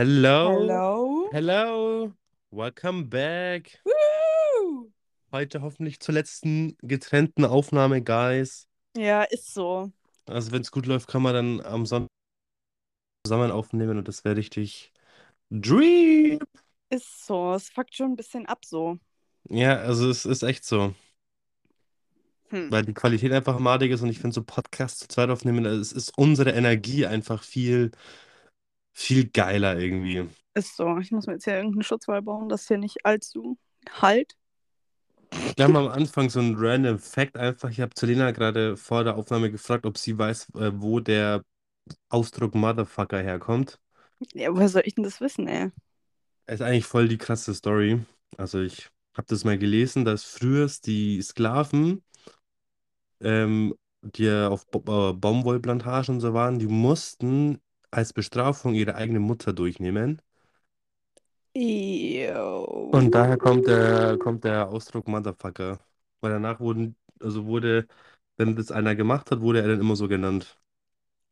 Hello, Hello? hello, welcome back. Woo! Heute hoffentlich zur letzten getrennten Aufnahme, Guys. Ja, ist so. Also wenn es gut läuft, kann man dann am Sonntag zusammen aufnehmen und das wäre richtig Dream. Ist so. Es fuckt schon ein bisschen ab so. Ja, also es ist echt so, Hm. weil die Qualität einfach madig ist und ich finde so Podcasts zu zweit aufnehmen, es ist unsere Energie einfach viel, viel geiler irgendwie. Ist so. Ich muss mir jetzt hier irgendeinen Schutzwall bauen, dass hier nicht allzu halt. Wir haben am Anfang so einen random Fact einfach. Ich habe zu Lena gerade vor der Aufnahme gefragt, ob sie weiß, äh, wo der Ausdruck Motherfucker herkommt. Ja, woher soll ich denn das wissen, ey? Ist eigentlich voll die krasse Story. Also ich habe das mal gelesen, dass früher die Sklaven, ähm, die ja auf Bo äh, Baumwollplantagen und so waren, die mussten als Bestrafung ihre eigene Mutter durchnehmen. Ew. Und daher kommt der, kommt der Ausdruck Motherfucker. Weil danach wurden, also wurde, wenn das einer gemacht hat, wurde er dann immer so genannt.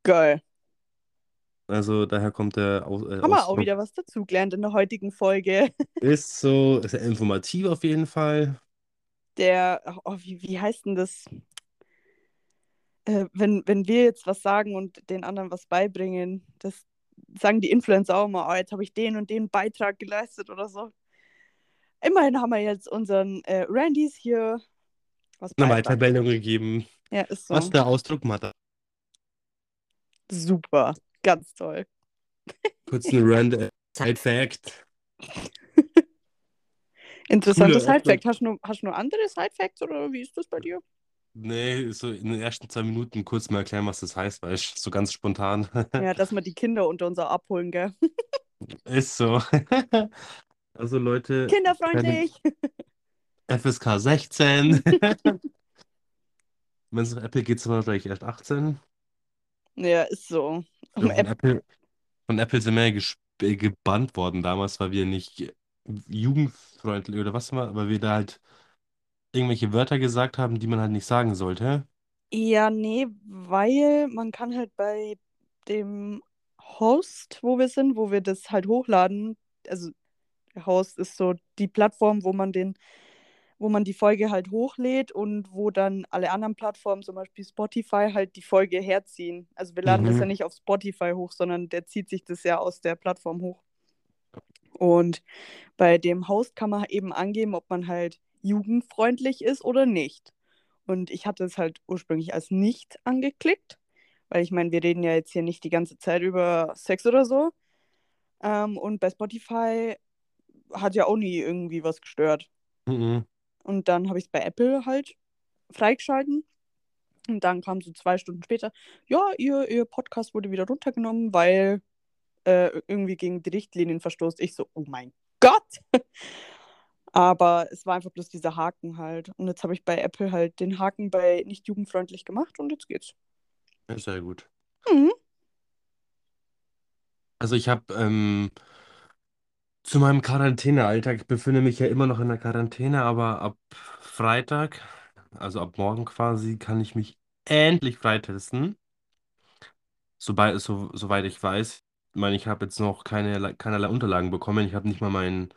Geil. Also daher kommt der Aus äh, Haben wir auch Ausdruck. wieder was dazugelernt in der heutigen Folge. Ist so, ist ja informativ auf jeden Fall. Der, oh, wie, wie heißt denn das? Äh, wenn, wenn wir jetzt was sagen und den anderen was beibringen, das sagen die Influencer auch mal, oh, jetzt habe ich den und den Beitrag geleistet oder so. Immerhin haben wir jetzt unseren äh, Randys hier was Eine. Weiterbildung gegeben. Ja, ist so. Was der Ausdruck Mother. Super. Ganz toll. Kurz ein random Side Fact. Interessantes Side-Fact. Hast du nur, hast du nur andere Side-Facts oder wie ist das bei dir? Nee, so in den ersten zwei Minuten kurz mal erklären, was das heißt, weil ich so ganz spontan. Ja, dass wir die Kinder unter uns auch abholen, gell? Ist so. Also Leute, Kinderfreundlich. FSK 16. Wenn es nach Apple geht, sind wir vielleicht erst 18. Ja, ist so. Um von App Apple, von Apple sind wir ja äh, gebannt worden damals, weil wir nicht jugendfreundlich oder was war, weil wir da halt irgendwelche Wörter gesagt haben, die man halt nicht sagen sollte. ja, nee, weil man kann halt bei dem Host, wo wir sind, wo wir das halt hochladen, also der Host ist so die Plattform, wo man den, wo man die Folge halt hochlädt und wo dann alle anderen Plattformen, zum Beispiel Spotify, halt die Folge herziehen. Also wir laden das Mhm. ja nicht auf Spotify hoch, sondern der zieht sich das ja aus der Plattform hoch. Und bei dem Host kann man eben angeben, ob man halt jugendfreundlich ist oder nicht. Und ich hatte es halt ursprünglich als nicht angeklickt, weil ich meine, wir reden ja jetzt hier nicht die ganze Zeit über Sex oder so. Ähm, und bei Spotify hat ja auch nie irgendwie was gestört. Mhm. Und dann habe ich es bei Apple halt freigeschalten. Und dann kam so zwei Stunden später, ja, ihr, ihr Podcast wurde wieder runtergenommen, weil äh, irgendwie gegen die Richtlinien verstoßt. Ich so, oh mein Gott! Aber es war einfach bloß dieser Haken halt. Und jetzt habe ich bei Apple halt den Haken bei nicht jugendfreundlich gemacht und jetzt geht's. Sehr gut. Mhm. Also ich habe ähm, zu meinem Quarantänealltag, ich befinde mich ja immer noch in der Quarantäne, aber ab Freitag, also ab morgen quasi, kann ich mich endlich freitesten. Sobald, so, soweit ich weiß. Ich meine, ich habe jetzt noch keine, keinerlei Unterlagen bekommen. Ich habe nicht mal mein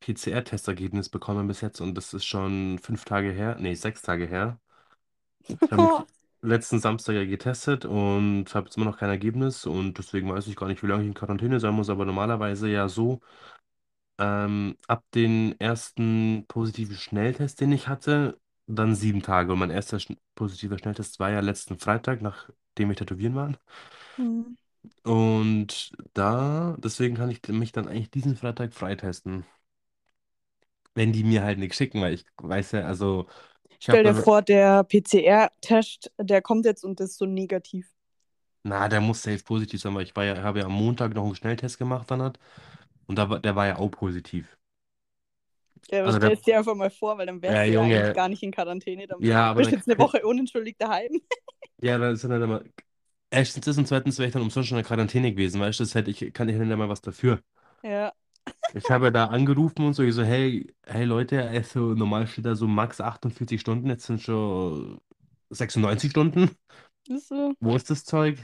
PCR-Testergebnis bekommen bis jetzt und das ist schon fünf Tage her, nee, sechs Tage her. Ich habe mich letzten Samstag ja getestet und habe jetzt immer noch kein Ergebnis und deswegen weiß ich gar nicht, wie lange ich in Quarantäne sein muss, aber normalerweise ja so, ähm, ab den ersten positiven Schnelltest, den ich hatte, dann sieben Tage. Und mein erster schn- positiver Schnelltest war ja letzten Freitag, nachdem wir tätowieren waren. Mhm. Und da, deswegen kann ich mich dann eigentlich diesen Freitag freitesten. Wenn die mir halt nichts schicken, weil ich weiß ja, also ich Stell dir vor, der PCR-Test, der kommt jetzt und ist so negativ. na, der muss safe positiv sein, weil ich war ja, habe ja am Montag noch einen Schnelltest gemacht dann hat und da war, der war ja auch positiv. Ja, aber Also der, stellst dir einfach mal vor, weil dann wärst ja, du ja eigentlich Junge, gar nicht in Quarantäne. Dann ja, aber bist dann, du jetzt eine Woche unentschuldigt daheim. ja, dann ist dann halt immer, erstens das und zweitens wäre ich dann umsonst schon in der Quarantäne gewesen, weißt du, das hätte ich, kann ich nicht mal was dafür. Ja. Ich habe da angerufen und so, ich so, hey, hey Leute, also normal steht da so max 48 Stunden, jetzt sind schon 96 Stunden. Ist so. Wo ist das Zeug?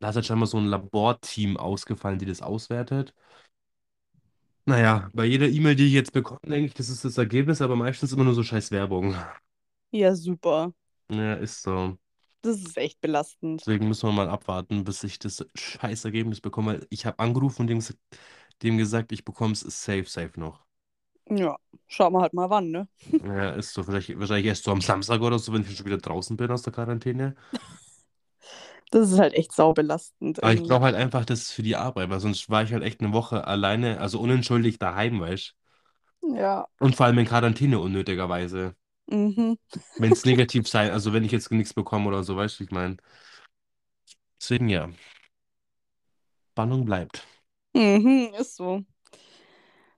Da ist halt scheinbar so ein Laborteam ausgefallen, die das auswertet. Naja, bei jeder E-Mail, die ich jetzt bekomme, denke ich, das ist das Ergebnis, aber meistens immer nur so scheiß Werbung. Ja, super. Ja, ist so. Das ist echt belastend. Deswegen müssen wir mal abwarten, bis ich das scheiß Ergebnis bekomme. weil Ich habe angerufen und dem, ges- dem gesagt, ich bekomme es safe, safe noch. Ja, schauen wir halt mal wann, ne? Ja, ist so. Vielleicht, wahrscheinlich erst so am Samstag oder so, wenn ich schon wieder draußen bin aus der Quarantäne. Das ist halt echt saubelastend Aber ich brauche halt einfach das für die Arbeit, weil sonst war ich halt echt eine Woche alleine, also unentschuldigt daheim, weißt Ja. du? Und vor allem in Quarantäne unnötigerweise. Mhm. Wenn es negativ sein, also wenn ich jetzt nichts bekomme oder so, weißt du, ich meine. Deswegen ja, Spannung bleibt. Mhm, ist so.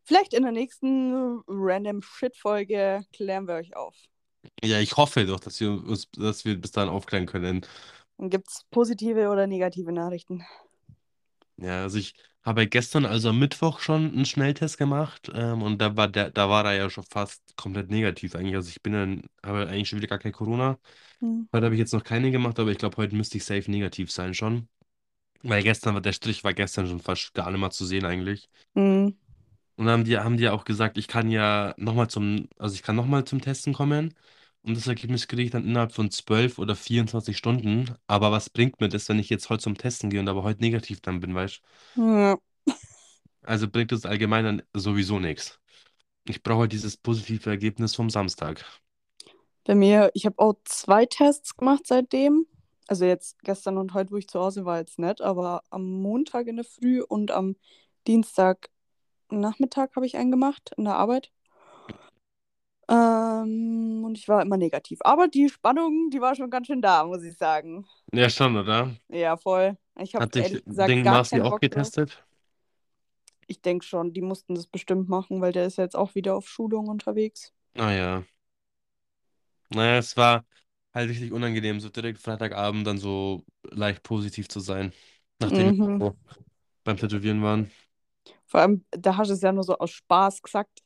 Vielleicht in der nächsten Random Shit-Folge klären wir euch auf. Ja, ich hoffe doch, dass wir uns, dass wir bis dahin aufklären können. Und gibt es positive oder negative Nachrichten? Ja, also ich habe gestern, also am Mittwoch schon einen Schnelltest gemacht, ähm, und da war der, da war er ja schon fast komplett negativ eigentlich. Also ich bin dann, habe eigentlich schon wieder gar kein Corona. Hm. Heute habe ich jetzt noch keine gemacht, aber ich glaube, heute müsste ich safe negativ sein schon. Weil gestern war der Strich war gestern schon fast gar nicht mal zu sehen eigentlich. Hm. Und dann haben die, haben die ja auch gesagt, ich kann ja nochmal zum, also ich kann nochmal zum Testen kommen. Und das Ergebnis kriege ich dann innerhalb von 12 oder 24 Stunden. Aber was bringt mir das, wenn ich jetzt heute zum Testen gehe und aber heute negativ dann bin, weißt du? Ja. Also bringt es allgemein dann sowieso nichts. Ich brauche halt dieses positive Ergebnis vom Samstag. Bei mir, ich habe auch zwei Tests gemacht seitdem. Also jetzt gestern und heute, wo ich zu Hause war, jetzt nicht, aber am Montag in der Früh und am Dienstag Nachmittag habe ich einen gemacht in der Arbeit. Ähm, und ich war immer negativ. Aber die Spannung, die war schon ganz schön da, muss ich sagen. Ja, schon, oder? Ja, voll. Ich habe ehrlich gesagt Ding gar keinen auch Bock drauf. getestet? Ich denke schon, die mussten das bestimmt machen, weil der ist jetzt auch wieder auf Schulung unterwegs. Ah ja. Naja, es war halt richtig unangenehm, so direkt Freitagabend dann so leicht positiv zu sein, nachdem wir Mhm. so beim Tätowieren waren. Vor allem, da hast du es ja nur so aus Spaß gesagt.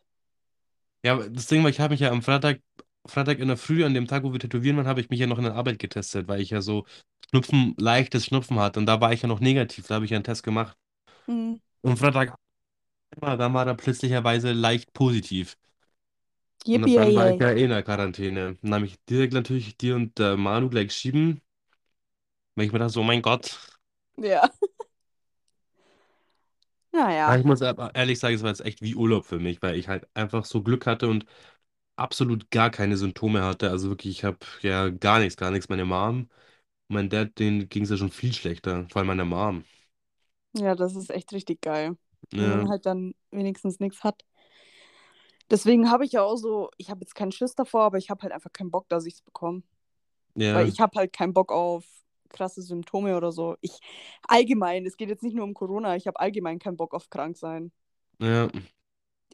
Ja, das Ding war, ich habe mich ja am Freitag, Freitag in der Früh, an dem Tag, wo wir tätowieren waren, habe ich mich ja noch in der Arbeit getestet, weil ich ja so Schnupfen, leichtes Schnupfen hatte. Und da war ich ja noch negativ, da habe ich ja einen Test gemacht. Mhm. Und Freitag, dann war er plötzlicherweise leicht positiv. Und Yippie, dann war ich ja eh in der Quarantäne. Dann habe ich direkt natürlich dir und äh, Manu gleich geschrieben, weil ich mir dachte, so, oh mein Gott. Ja. Aber Naja. ich muss aber ehrlich sagen, es war jetzt echt wie Urlaub für mich, weil ich halt einfach so Glück hatte und absolut gar keine Symptome hatte. Also wirklich, ich habe ja gar nichts, gar nichts. Meine Mom, mein Dad, denen ging es ja schon viel schlechter. Vor allem meine Mom. Ja, das ist echt richtig geil. Wenn Ja, man halt dann wenigstens nichts hat. Deswegen habe ich ja auch so, ich habe jetzt keinen Schiss davor, aber ich habe halt einfach keinen Bock, dass ich es bekomme. Weil ja, ich habe halt keinen Bock auf krasse Symptome oder so. Ich allgemein, es geht jetzt nicht nur um Corona, ich habe allgemein keinen Bock auf krank sein. ja.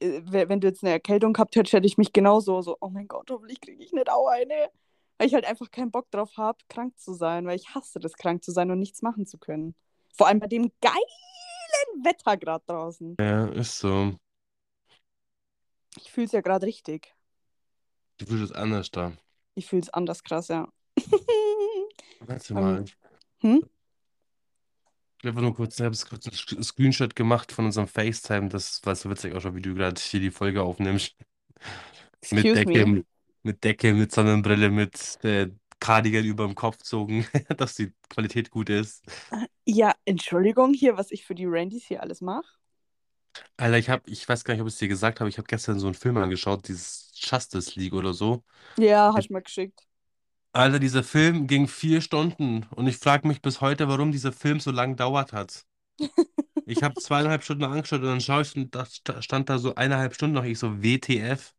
Äh, we- Wenn du jetzt eine Erkältung gehabt hättest, hätte ich mich genauso so, oh mein Gott, hoffentlich kriege ich nicht auch eine. Weil ich halt einfach keinen Bock drauf habe, krank zu sein, weil ich hasse das, krank zu sein und nichts machen zu können. Vor allem bei dem geilen Wetter gerade draußen. Ja, ist so. Ich fühle es ja gerade richtig. Du fühlst es anders da. Ich fühle es anders krass, ja. Warte Ähm, mal. hm? Ich habe nur kurz, ich habe kurz einen Screenshot gemacht von unserem FaceTime. Das war so witzig auch schon, wie du gerade hier die Folge aufnimmst. Mit Decke, me. mit Decke, mit Sonnenbrille, mit äh, Cardigan über dem Kopf zogen, dass die Qualität gut ist. Ja, Entschuldigung hier, was ich für die Randys hier alles mache. Alter, ich habe, ich weiß gar nicht, ob ich es dir gesagt habe, ich habe gestern so einen Film angeschaut, dieses Justice League oder so. Ja, hast du mir geschickt. Alter, dieser Film ging vier Stunden und ich frage mich bis heute, warum dieser Film so lang dauert hat. Ich habe zweieinhalb Stunden angeschaut und dann schaue ich und da sta- stand da so eineinhalb Stunden noch, ich so WTF.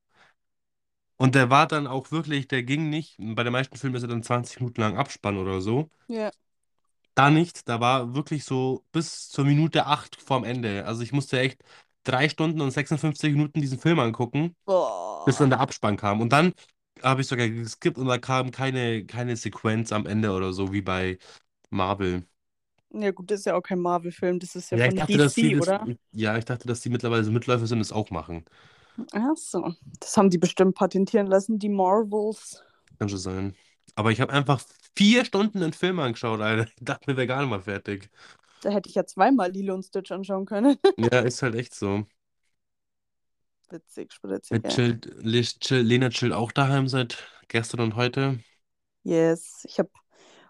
Und der war dann auch wirklich, der ging nicht, bei den meisten Filmen ist er dann 20 Minuten lang Abspann oder so. Ja. Da nicht, da war wirklich so bis zur Minute 8 vorm Ende. Also ich musste echt drei Stunden und 56 Minuten diesen Film angucken, bis dann Boah. der Abspann kam. Und dann habe ich sogar geskippt und da kam keine, keine Sequenz am Ende oder so wie bei Marvel. Ja, gut, das ist ja auch kein Marvel-Film, das ist ja Ja, von dachte, die DC, das, oder? ja, ich dachte, dass die mittlerweile so Mitläufer sind und das auch machen. Ach so. Das haben die bestimmt patentieren lassen, die Marvels. Kann schon sein. Aber ich habe einfach vier Stunden einen Film angeschaut, Alter. Ich dachte mir, wäre gar nicht mal fertig. Da hätte ich ja zweimal Lilo und Stitch anschauen können. Ja, ist halt echt so. Witzig, spritzig, chillt, chill, Lena chillt auch daheim seit gestern und heute. Yes, ich habe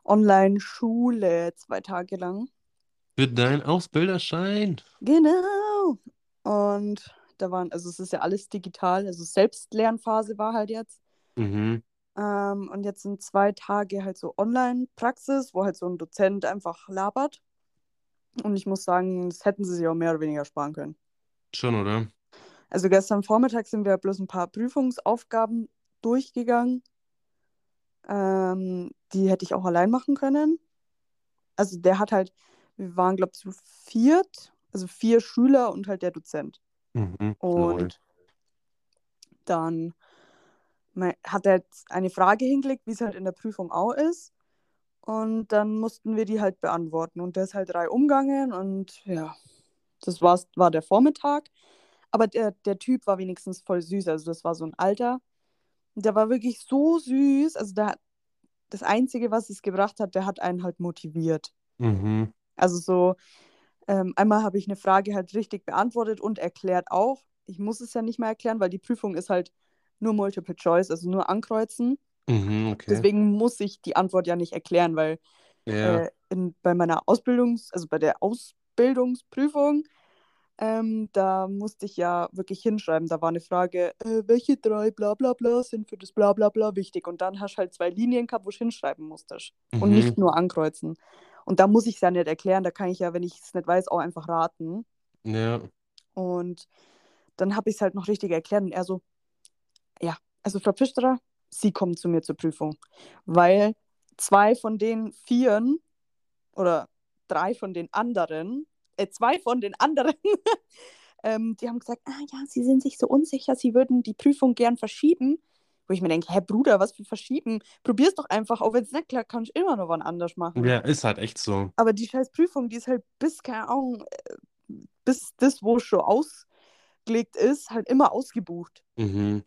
Online-Schule zwei Tage lang. Für deinen Ausbilderschein. Genau. Und da waren, also es ist ja alles digital, also Selbstlernphase war halt jetzt. Mhm. Ähm, und jetzt sind zwei Tage halt so Online-Praxis, wo halt so ein Dozent einfach labert. Und ich muss sagen, das hätten sie sich auch mehr oder weniger sparen können. Schon, oder? Also gestern Vormittag sind wir bloß ein paar Prüfungsaufgaben durchgegangen. Ähm, die hätte ich auch allein machen können. Also der hat halt, wir waren, glaube ich, zu viert, also vier Schüler und halt der Dozent. Mhm. Und dann me- hat er jetzt eine Frage hingelegt, wie es halt in der Prüfung auch ist. Und dann mussten wir die halt beantworten. Und der ist halt drei umgangen und ja, das war's, war der Vormittag. Aber der, der Typ war wenigstens voll süß. Also das war so ein Alter. Und Der war wirklich so süß. Also der, das Einzige, was es gebracht hat, der hat einen halt motiviert. Mhm. Also so, ähm, einmal habe ich eine Frage halt richtig beantwortet und erklärt auch. Ich muss es ja nicht mehr erklären, weil die Prüfung ist halt nur Multiple Choice, also nur ankreuzen. Mhm, okay. Deswegen muss ich die Antwort ja nicht erklären, weil Ja. äh, in, bei meiner Ausbildungs-, also bei der Ausbildungsprüfung, ähm, da musste ich ja wirklich hinschreiben. Da war eine Frage, äh, welche drei bla bla bla sind für das bla bla bla wichtig. Und dann hast du halt zwei Linien gehabt, wo du hinschreiben musstest. Und Mhm. nicht nur ankreuzen. Und da muss ich es ja nicht erklären, da kann ich ja, wenn ich es nicht weiß, auch einfach raten. Ja. Und dann habe ich es halt noch richtig erklärt und er so, ja, also Frau Pfisterer, Sie kommen zu mir zur Prüfung, weil zwei von den Vieren oder drei von den anderen, äh, zwei von den anderen, ähm, die haben gesagt, ah ja, Sie sind sich so unsicher, Sie würden die Prüfung gern verschieben. Wo ich mir denke, hä Bruder, was für verschieben? Probier's doch einfach, auch wenn es nicht klappt, kannst du immer noch wann anders machen. Ja, ist halt echt so. Aber die scheiß Prüfung, die ist halt bis, keine Ahnung, äh, bis das, wo es schon ausgelegt ist, halt immer ausgebucht. Mhm.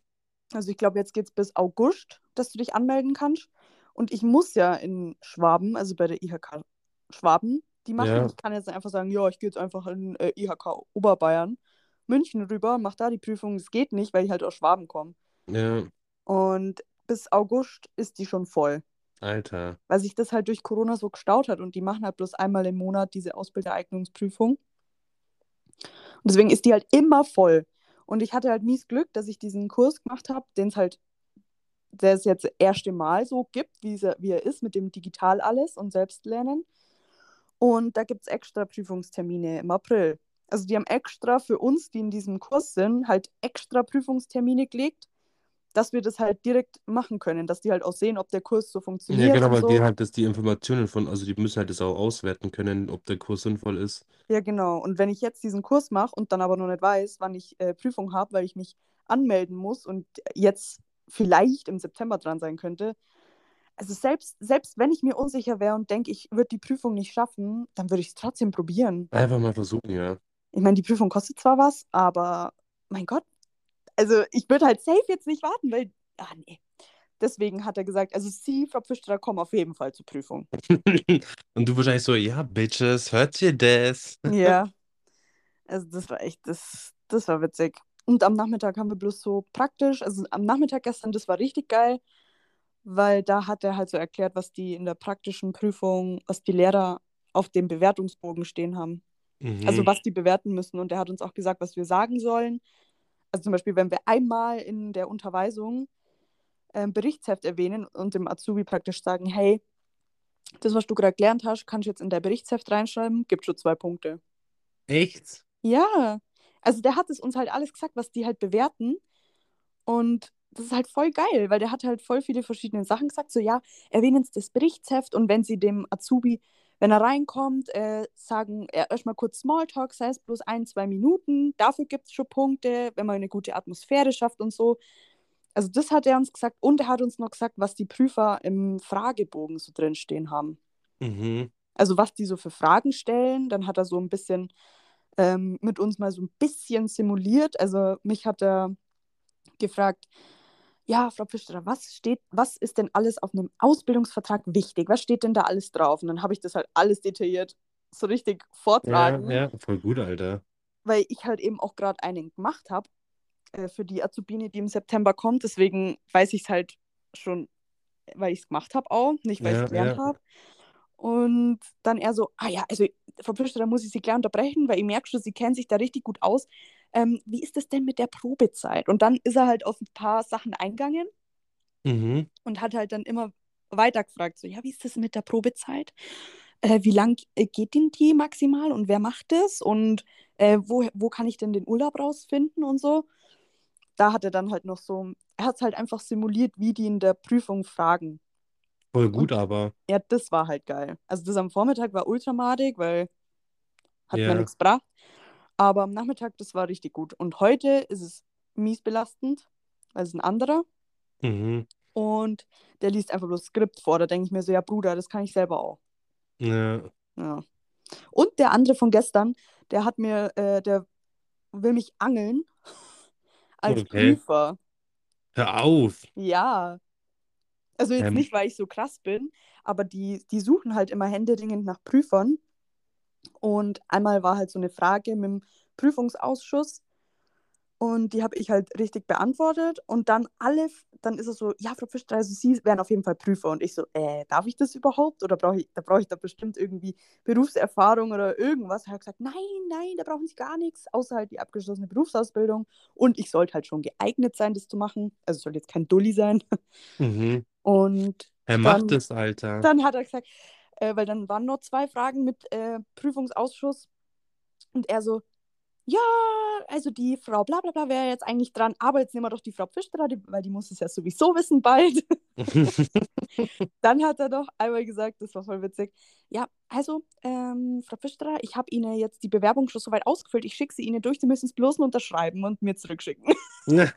Also ich glaube, jetzt geht es bis August, dass du dich anmelden kannst. Und ich muss ja in Schwaben, also bei der IHK Schwaben, die machen. Ja. Ich kann jetzt einfach sagen, ja, ich gehe jetzt einfach in äh, IHK Oberbayern, München rüber, mach da die Prüfung. Das geht nicht, weil ich halt aus Schwaben komme. Ja. Und bis August ist die schon voll. Alter. weil sich das halt durch Corona so gestaut hat und die machen halt bloß einmal im Monat diese Ausbildereignungsprüfung. Und deswegen ist die halt immer voll. Und ich hatte halt mies Glück, dass ich diesen Kurs gemacht habe, den es halt, der es jetzt das erste Mal so gibt, wie, er- wie er ist, mit dem Digital alles und Selbstlernen. Und da gibt es extra Prüfungstermine im April. Also die haben extra für uns, die in diesem Kurs sind, halt extra Prüfungstermine gelegt, dass wir das halt direkt machen können, dass die halt auch sehen, ob der Kurs so funktioniert. Ja, genau, weil so. die halt das die Informationen von, also die müssen halt das auch auswerten können, ob der Kurs sinnvoll ist. Ja, genau. Und wenn ich jetzt diesen Kurs mache und dann aber noch nicht weiß, wann ich äh, Prüfung habe, weil ich mich anmelden muss und jetzt vielleicht im September dran sein könnte, also selbst, selbst wenn ich mir unsicher wäre und denke, ich würde die Prüfung nicht schaffen, dann würde ich es trotzdem probieren. Einfach mal versuchen, ja. Ich meine, die Prüfung kostet zwar was, aber mein Gott, also ich würde halt safe jetzt nicht warten, weil, ah nee. Deswegen hat er gesagt, also Sie, Frau Pfisterer, kommen auf jeden Fall zur Prüfung. Und du wahrscheinlich so, ja, Bitches, hört ihr das? Ja. Also das war echt, das, das war witzig. Und am Nachmittag haben wir bloß so praktisch, also am Nachmittag gestern, das war richtig geil, weil da hat er halt so erklärt, was die in der praktischen Prüfung, was die Lehrer auf dem Bewertungsbogen stehen haben. Also Mhm. was die bewerten müssen. Und er hat uns auch gesagt, was wir sagen sollen. Also zum Beispiel, wenn wir einmal in der Unterweisung ähm, Berichtsheft erwähnen und dem Azubi praktisch sagen, hey, das, was du gerade gelernt hast, kannst du jetzt in dein Berichtsheft reinschreiben, gibt schon zwei Punkte. Echt? Ja, also der hat es uns halt alles gesagt, was die halt bewerten. Und das ist halt voll geil, weil der hat halt voll viele verschiedene Sachen gesagt. So, ja, erwähnen Sie das Berichtsheft und wenn Sie dem Azubi, wenn er reinkommt, äh, sagen, er erstmal kurz Smalltalk, sei es bloß ein, zwei Minuten. Dafür gibt es schon Punkte, wenn man eine gute Atmosphäre schafft und so. Also, das hat er uns gesagt. Und er hat uns noch gesagt, was die Prüfer im Fragebogen so drinstehen haben Mhm. also was die so für Fragen stellen. Dann hat er so ein bisschen ähm, mit uns mal so ein bisschen simuliert. Also mich hat er gefragt, ja, Frau Pfisterer, was steht, was ist denn alles auf einem Ausbildungsvertrag wichtig? Was steht denn da alles drauf? Und dann habe ich das halt alles detailliert so richtig Ja, vortragen, ja, voll gut, Alter. weil ich halt eben auch gerade einen gemacht habe äh, für die Azubine, die im September kommt. Deswegen weiß ich es halt schon, weil ich es gemacht habe auch, nicht weil ich Ja, es gelernt ja. habe. Und dann er so, ah ja, also Frau Pfister, da muss ich Sie gleich unterbrechen, weil ich merke schon, Sie kennen sich da richtig gut aus. Ähm, wie ist das denn mit der Probezeit? Und dann ist er halt auf ein paar Sachen eingegangen Mhm. und hat halt dann immer weiter gefragt, so, ja, wie ist das mit der Probezeit? Äh, wie lang äh, geht denn die maximal und wer macht das? Und äh, wo, wo kann ich denn den Urlaub rausfinden und so? Da hat er dann halt noch so, er hat es halt einfach simuliert, wie die in der Prüfung fragen. Voll Und gut, aber. ja, das war halt geil. Also das am Vormittag war ultramadig, weil hat mir Ja. nichts gebracht. Aber am Nachmittag, das war richtig gut. Und heute ist es mies belastend, weil es ein anderer. Mhm. Und der liest einfach bloß Skript vor. Da denke ich mir so, ja, Bruder, das kann ich selber auch. Ja. Ja. Und der andere von gestern, der hat mir, äh, der will mich angeln als Okay. Prüfer. Hör auf. Ja. Also jetzt Ähm. nicht, weil ich so krass bin, aber die, die suchen halt immer händeringend nach Prüfern. Und einmal war halt so eine Frage mit dem Prüfungsausschuss und die habe ich halt richtig beantwortet. Und dann alle, dann ist er so, ja, Frau Fischer, also Sie wären auf jeden Fall Prüfer. Und ich so, äh, darf ich das überhaupt? Oder brauche ich, da brauche ich da bestimmt irgendwie Berufserfahrung oder irgendwas? Er hat gesagt, nein, nein, da brauchen Sie gar nichts, außer halt die abgeschlossene Berufsausbildung. Und ich sollte halt schon geeignet sein, das zu machen. Also es soll jetzt kein Dulli sein. Mhm. Und Er macht Dann- es, Alter. dann hat er gesagt, äh, weil dann waren nur zwei Fragen mit äh, Prüfungsausschuss. Und er so, ja, also die Frau bla bla bla wäre jetzt eigentlich dran, aber jetzt nehmen wir doch die Frau Pfisterer, weil die muss es ja sowieso wissen bald. Dann hat er doch einmal gesagt, das war voll witzig, ja, also, ähm, Frau Pfisterer, ich habe Ihnen jetzt die Bewerbung schon soweit ausgefüllt, ich schicke sie Ihnen durch, Sie müssen es bloß nur unterschreiben und mir zurückschicken.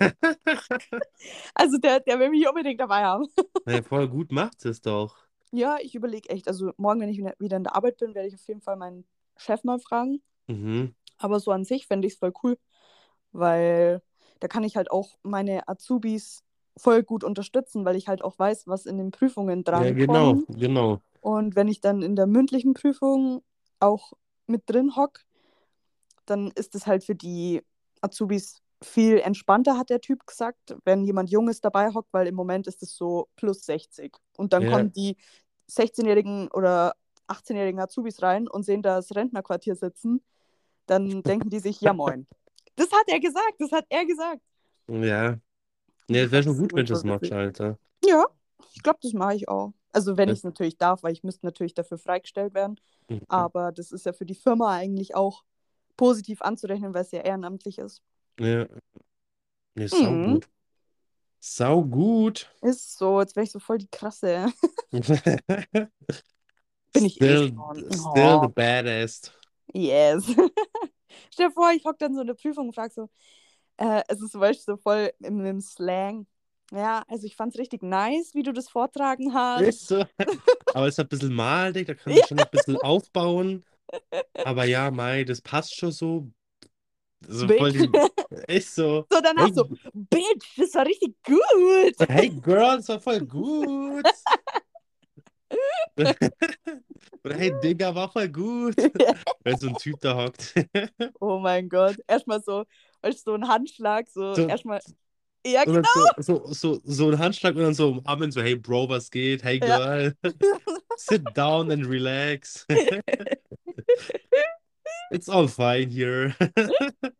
Also der, der will mich unbedingt dabei haben. ja, voll gut macht es doch. Ja, ich überlege echt, also morgen, wenn ich wieder in der Arbeit bin, werde ich auf jeden Fall meinen Chef mal fragen. Mhm. Aber so an sich fände ich es voll cool, weil da kann ich halt auch meine Azubis voll gut unterstützen, weil ich halt auch weiß, was in den Prüfungen Ja, dran genau, kommt. genau. Und wenn ich dann in der mündlichen Prüfung auch mit drin hock, dann ist es halt für die Azubis viel entspannter, hat der Typ gesagt, wenn jemand Junges dabei hockt, weil im Moment ist es so plus 60. Und dann Ja. kommen die 16-jährigen oder 18-jährigen Azubis rein und sehen da das Rentnerquartier sitzen. Dann denken die sich, ja moin. Das hat er gesagt, das hat er gesagt. Ja. Nee, es wäre schon gut, wenn du das machst. Alter. Ja, ich glaube, das mache ich auch. Also wenn ich es natürlich darf, weil ich müsste natürlich dafür freigestellt werden. Mhm. Aber das ist ja für die Firma eigentlich auch positiv anzurechnen, weil es ja ehrenamtlich ist. Ja. Nee, sau Mhm. gut. Sau gut. Ist so, jetzt wäre ich so voll die krasse. Bin ich eh Still, schon. still the Oh. baddest. Yes. Stell dir vor, ich hocke dann so in der Prüfung und frage so, äh, es ist zum Beispiel so voll im, im Slang. Ja, also ich fand es richtig nice, wie du das vortragen hast. Ist so. Aber es ist ein bisschen malig, da kann man schon ein bisschen aufbauen. Aber ja, Mai, das passt schon so. So voll die, ist so. So danach Hey, so, Bitch, das war richtig gut. hey Girl, das war voll gut. Oder hey Digga, war voll gut. Wenn so ein Typ da hockt. Oh mein Gott. Erstmal so, weißt du, so ein Handschlag, so, So- erstmal. Ja, genau. so, so, so, so ein Handschlag und dann so umarmen, so, hey Bro, was geht? Hey Ja. Girl. Sit down and relax. It's all fine here.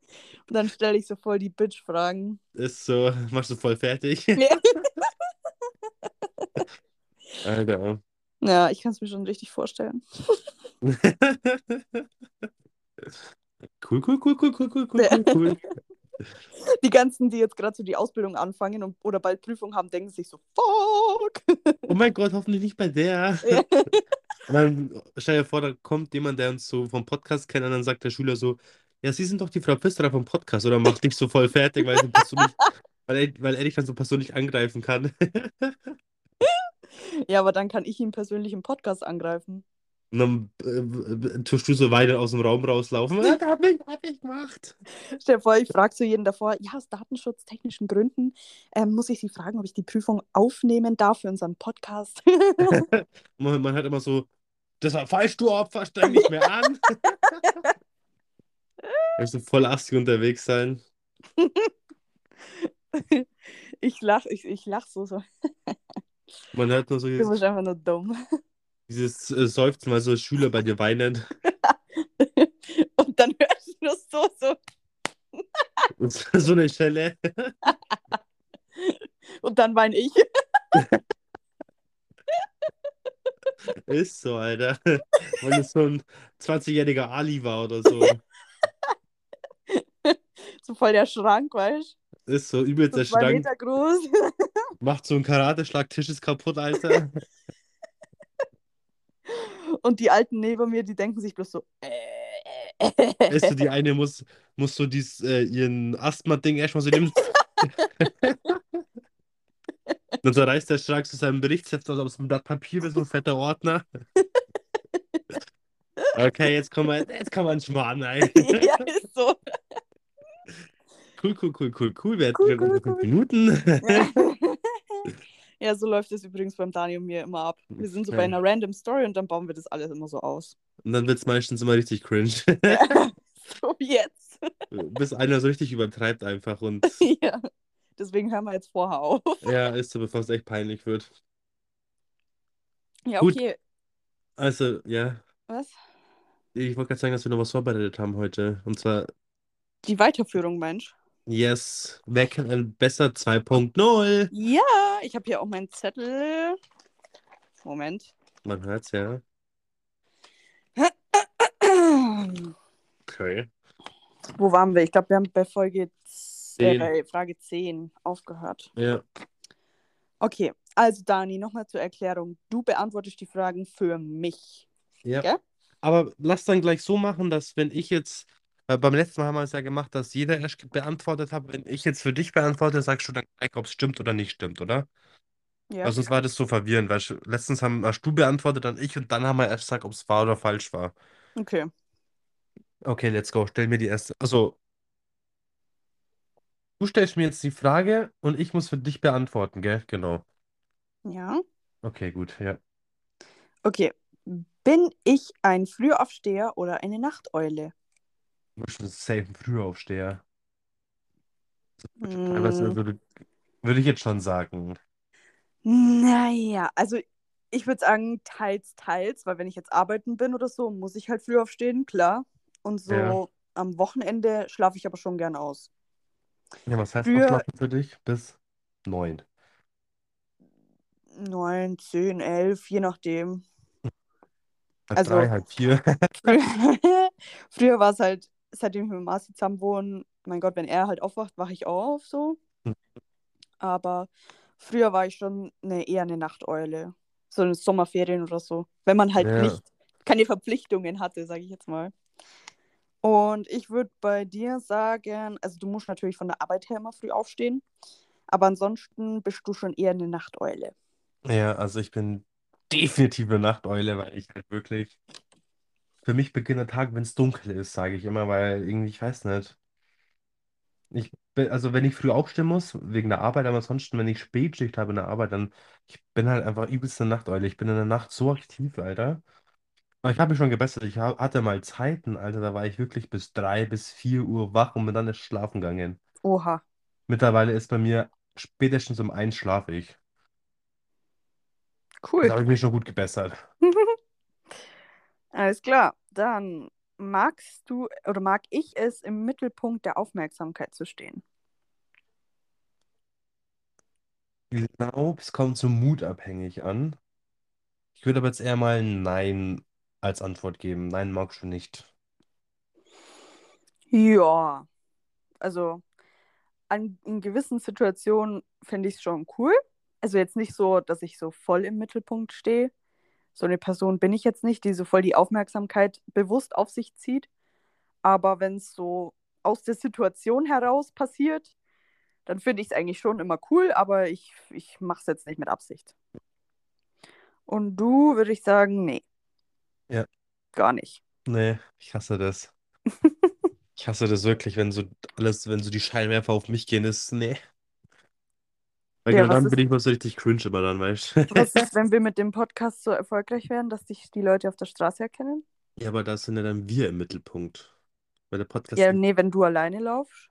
Und dann stelle ich so voll die Bitch-Fragen. Ist so, machst du voll fertig. Ja. Alter. ja, ich kann es mir schon richtig vorstellen. Cool, cool, cool, cool, cool, cool, cool, cool. Die ganzen, die jetzt gerade so die Ausbildung anfangen und, oder bald Prüfung haben, denken sich so, fuck. Oh mein Gott, hoffentlich nicht bei der. Ja. Dann stell dir vor, da kommt jemand, der uns so vom Podcast kennt, und dann sagt der Schüler so, ja, Sie sind doch die Frau Pfisterer vom Podcast, oder macht dich so voll fertig, weil, sie persönlich, weil, weil er dich dann so persönlich angreifen kann. ja, aber dann kann ich ihn persönlich im Podcast angreifen. Und dann äh, tust du so weiter aus dem Raum rauslaufen. Ah, da hab ich, hab ich gemacht. Stell dir vor, ich frage zu jedem davor, ja, aus datenschutztechnischen Gründen ähm, muss ich Sie fragen, ob ich die Prüfung aufnehmen darf für unseren Podcast. man, man hat immer so, das war falsch, du Opfer, streng dich mehr an. Ich so voll astig unterwegs sein. ich lach, ich, ich lach so, so. Man hört nur so Du bist einfach nur dumm. Dieses äh, Seufzen, weil so Schüler bei dir weinen. Und dann hörst du nur so, so. Und so eine Schelle. Und dann weine ich. Ist so, Alter. Weil es so ein 20-jähriger Ali war oder so. So voll der Schrank, weißt Ist so übelst du? der So zwei Schrank. Meter groß. Macht so einen Karateschlag, Tisch ist kaputt, Alter. Und die Alten neben mir, die denken sich bloß so. Äh, Weißt du, die eine muss, muss so dies, äh, ihren Asthma-Ding erstmal so nehmen. Dann zerreißt der Schrank zu seinem Berichtsheft aus, aus einem Blatt Papier mit so ein fetter Ordner. Okay, jetzt kann man, jetzt kann man schmarrn, ey. ja, ist so. Cool, cool, cool, cool, cool. Wir hatten Cool, cool, cool. Minuten. ja, so läuft es übrigens beim Dani und mir immer ab. Wir sind so bei Okay. einer random Story und dann bauen wir das alles immer so aus. Und dann wird es meistens immer richtig cringe. so wie jetzt. Bis einer so richtig übertreibt einfach und ja. Deswegen hören wir jetzt vorher auf. ja, ist so, bevor es echt peinlich wird. Ja, Gut. okay. Also, ja, Was? ich wollte gerade sagen, dass wir noch was vorbereitet haben heute. Und zwar, Die Weiterführung, Mensch. Yes, wer kann ein besser 2.0? Ja, ich habe hier auch meinen Zettel. Moment. Man hört's ja. Okay. Wo waren wir? Ich glaube, wir haben bei Folge z- äh, Zehn. bei Frage 10 aufgehört. Ja. Okay, also Dani, nochmal zur Erklärung. Du beantwortest die Fragen für mich. Ja. Gell? Aber lass dann gleich so machen, dass wenn ich jetzt, äh, beim letzten Mal haben wir es ja gemacht, dass jeder erst beantwortet hat. Wenn ich jetzt für dich beantworte, sagst du dann gleich, ob es stimmt oder nicht stimmt, oder? Ja. Weil sonst war das so verwirrend, weil letztens haben, hast du beantwortet, dann ich und dann haben wir erst gesagt, ob es wahr oder falsch war. Okay. Okay, let's go. Stell mir die erste. Also, du stellst mir jetzt die Frage und ich muss für dich beantworten, gell? Genau. Ja. Okay, gut, ja. Okay. Bin ich ein Frühaufsteher oder eine Nachteule? Du bist ein safe Frühaufsteher. Hm, Also, würde, würde ich jetzt schon sagen. naja, also ich würde sagen, teils, teils, weil wenn ich jetzt arbeiten bin oder so, muss ich halt früh aufstehen, klar. Und so Ja. am Wochenende schlafe ich aber schon gern aus. Ja, was heißt Früher- Ausschlafen für dich? Bis neun. Neun, zehn, elf, je nachdem. Halb Also- drei, halb vier. Früher, früher war es halt, seitdem ich mit Marci zusammen wohne, mein Gott, wenn er halt aufwacht, wache ich auch auf so. Hm. Aber früher war ich schon eine, eher eine Nachteule. So eine Sommerferien oder so. Wenn man halt Ja. nicht keine Verpflichtungen hatte, sage ich jetzt mal. Und ich würde bei dir sagen, also du musst natürlich von der Arbeit her immer früh aufstehen, aber ansonsten bist du schon eher eine Nachteule. Ja, also ich bin definitiv eine Nachteule, weil ich halt wirklich. Für mich beginnt der Tag, wenn es dunkel ist, sage ich immer, weil irgendwie, ich weiß nicht. Ich bin, also wenn ich früh aufstehen muss, wegen der Arbeit, aber ansonsten, wenn ich Spätschicht habe in der Arbeit, dann ich bin halt einfach übelst eine Nachteule. Ich bin in der Nacht so aktiv, Alter. Aber ich habe mich schon gebessert. Ich ha- hatte mal Zeiten, Alter, da war ich wirklich bis drei, bis vier Uhr wach und bin dann erst schlafen gegangen. Oha, Mittlerweile ist bei mir spätestens um eins schlafe ich. cool. Da habe ich mich schon gut gebessert. Alles klar. Dann magst du oder mag ich es, im Mittelpunkt der Aufmerksamkeit zu stehen? Ich glaube, es kommt so mutabhängig an. Ich würde aber jetzt eher mal Nein als Antwort geben. Nein, magst du nicht. Ja, also an, in gewissen Situationen finde ich es schon cool. Also jetzt nicht so, dass ich so voll im Mittelpunkt stehe. So eine Person bin ich jetzt nicht, die so voll die Aufmerksamkeit bewusst auf sich zieht. Aber wenn es so aus der Situation heraus passiert, dann finde ich es eigentlich schon immer cool, aber ich, ich mache es jetzt nicht mit Absicht. Und du würde ich sagen, nee. Ja, Gar nicht. nee, ich hasse das. Ich hasse das wirklich, wenn so alles, wenn so die Scheinwerfer auf mich gehen, ist, nee. Weil Ja, genau dann bin ich mal so richtig cringe immer dann, weißt du? was ist, wenn wir mit dem Podcast so erfolgreich werden, dass dich die Leute auf der Straße erkennen? Ja, aber da sind ja dann wir im Mittelpunkt. Weil der Podcast, Ja, nee, wenn du alleine laufst.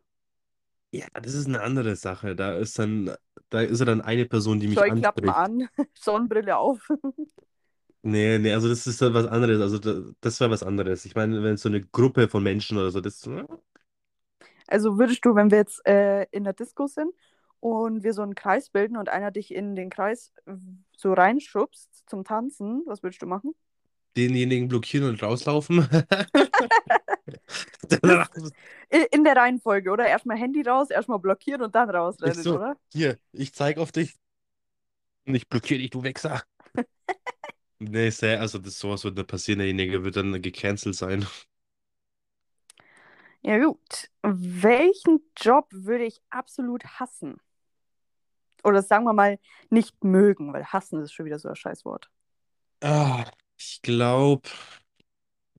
ja, das ist eine andere Sache. Da ist dann, da ist ja dann eine Person, die mich Scheuklappen anspricht. an, Sonnenbrille auf. Nee, nee, also das ist dann was anderes. Also da, das wäre was anderes. Ich meine, wenn so eine Gruppe von Menschen oder so, das, Also würdest du, wenn wir jetzt äh, in der Disco sind und wir so einen Kreis bilden und einer dich in den Kreis so reinschubst zum Tanzen, was würdest du machen? denjenigen blockieren und rauslaufen. In der Reihenfolge, oder? Erstmal Handy raus, erstmal blockieren und dann rausrennen, so, oder? hier, ich zeig auf dich und ich blockiere dich, du Wichser. Nee, sehr, also das sowas wird nicht passieren, derjenige wird dann gecancelt sein. Ja, gut. Welchen Job würde ich absolut hassen? Oder sagen wir mal nicht mögen, weil hassen ist schon wieder so ein Scheißwort. Ah, ich glaube,